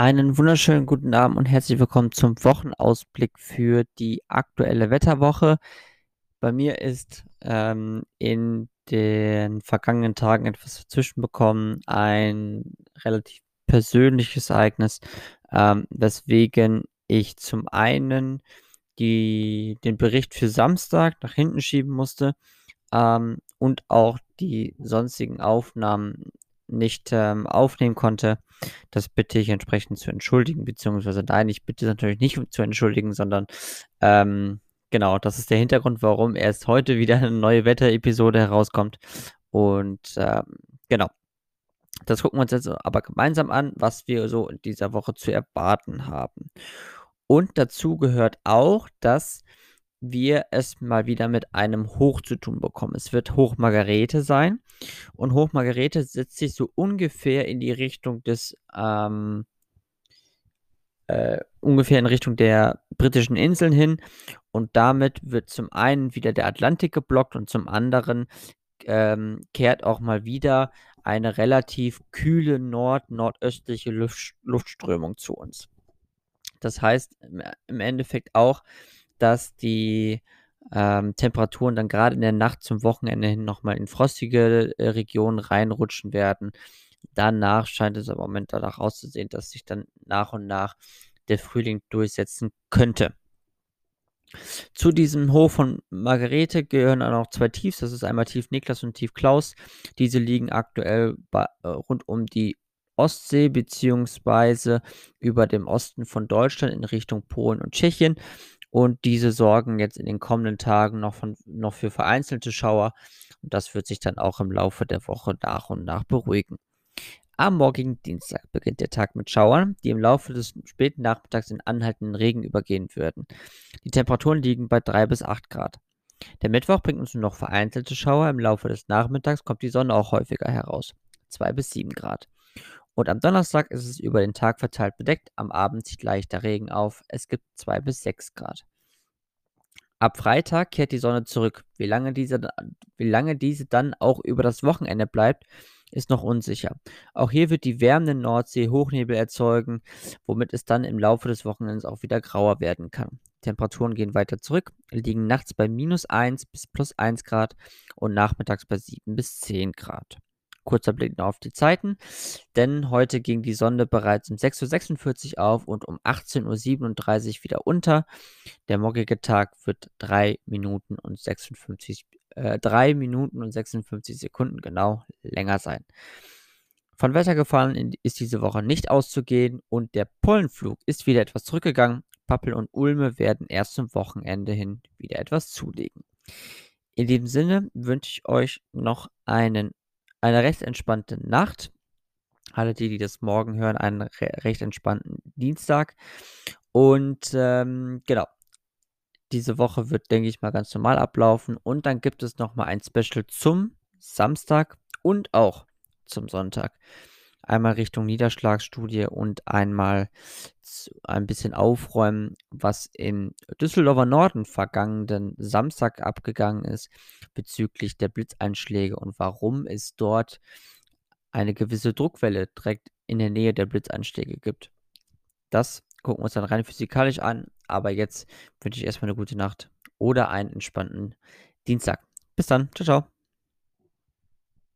Einen wunderschönen guten Abend und herzlich willkommen zum Wochenausblick für die aktuelle Wetterwoche. Bei mir ist ähm, in den vergangenen Tagen etwas dazwischen bekommen, ein relativ persönliches Ereignis, ähm, weswegen ich zum einen die, den Bericht für Samstag nach hinten schieben musste ähm, und auch die sonstigen Aufnahmen nicht ähm, aufnehmen konnte. Das bitte ich entsprechend zu entschuldigen, beziehungsweise nein, ich bitte natürlich nicht zu entschuldigen, sondern ähm, genau, das ist der Hintergrund, warum erst heute wieder eine neue Wetterepisode herauskommt. Und ähm, genau, das gucken wir uns jetzt aber gemeinsam an, was wir so in dieser Woche zu erwarten haben. Und dazu gehört auch, dass wir es mal wieder mit einem Hoch zu tun bekommen. Es wird Hoch Margarete sein. Und Hoch Margarete setzt sich so ungefähr in die Richtung des, ähm, äh, ungefähr in Richtung der britischen Inseln hin. Und damit wird zum einen wieder der Atlantik geblockt und zum anderen ähm, kehrt auch mal wieder eine relativ kühle nord-nordöstliche Luft Luftströmung zu uns. Das heißt im Endeffekt auch, dass die ähm, Temperaturen dann gerade in der Nacht zum Wochenende hin nochmal in frostige äh, Regionen reinrutschen werden. Danach scheint es aber im Moment danach auszusehen, dass sich dann nach und nach der Frühling durchsetzen könnte. Zu diesem Hof von Margarete gehören auch noch zwei Tiefs. Das ist einmal Tief Niklas und Tief Klaus. Diese liegen aktuell bei, äh, rund um die Ostsee beziehungsweise über dem Osten von Deutschland in Richtung Polen und Tschechien. Und diese sorgen jetzt in den kommenden Tagen noch, von, noch für vereinzelte Schauer. Und das wird sich dann auch im Laufe der Woche nach und nach beruhigen. Am morgigen Dienstag beginnt der Tag mit Schauern, die im Laufe des späten Nachmittags in anhaltenden Regen übergehen würden. Die Temperaturen liegen bei 3 bis 8 Grad. Der Mittwoch bringt uns nur noch vereinzelte Schauer. Im Laufe des Nachmittags kommt die Sonne auch häufiger heraus. 2 bis 7 Grad. Und am Donnerstag ist es über den Tag verteilt bedeckt, am Abend zieht leichter Regen auf, es gibt 2 bis 6 Grad. Ab Freitag kehrt die Sonne zurück. Wie lange, diese, wie lange diese dann auch über das Wochenende bleibt, ist noch unsicher. Auch hier wird die wärmende Nordsee Hochnebel erzeugen, womit es dann im Laufe des Wochenends auch wieder grauer werden kann. Temperaturen gehen weiter zurück, liegen nachts bei minus 1 bis plus 1 Grad und nachmittags bei 7 bis 10 Grad. Kurzer Blick noch auf die Zeiten, denn heute ging die Sonde bereits um 6.46 Uhr auf und um 18.37 Uhr wieder unter. Der morgige Tag wird 3 Minuten und 56, äh, 3 Minuten und 56 Sekunden genau länger sein. Von Wettergefahren ist diese Woche nicht auszugehen und der Pollenflug ist wieder etwas zurückgegangen. Pappel und Ulme werden erst zum Wochenende hin wieder etwas zulegen. In dem Sinne wünsche ich euch noch einen eine recht entspannte Nacht. Alle die, die das morgen hören, einen re recht entspannten Dienstag. Und ähm, genau, diese Woche wird, denke ich mal, ganz normal ablaufen. Und dann gibt es nochmal ein Special zum Samstag und auch zum Sonntag. Einmal Richtung Niederschlagsstudie und einmal ein bisschen aufräumen, was im Düsseldorfer Norden vergangenen Samstag abgegangen ist bezüglich der Blitzeinschläge und warum es dort eine gewisse Druckwelle direkt in der Nähe der Blitzeinschläge gibt. Das gucken wir uns dann rein physikalisch an, aber jetzt wünsche ich erstmal eine gute Nacht oder einen entspannten Dienstag. Bis dann, ciao, ciao.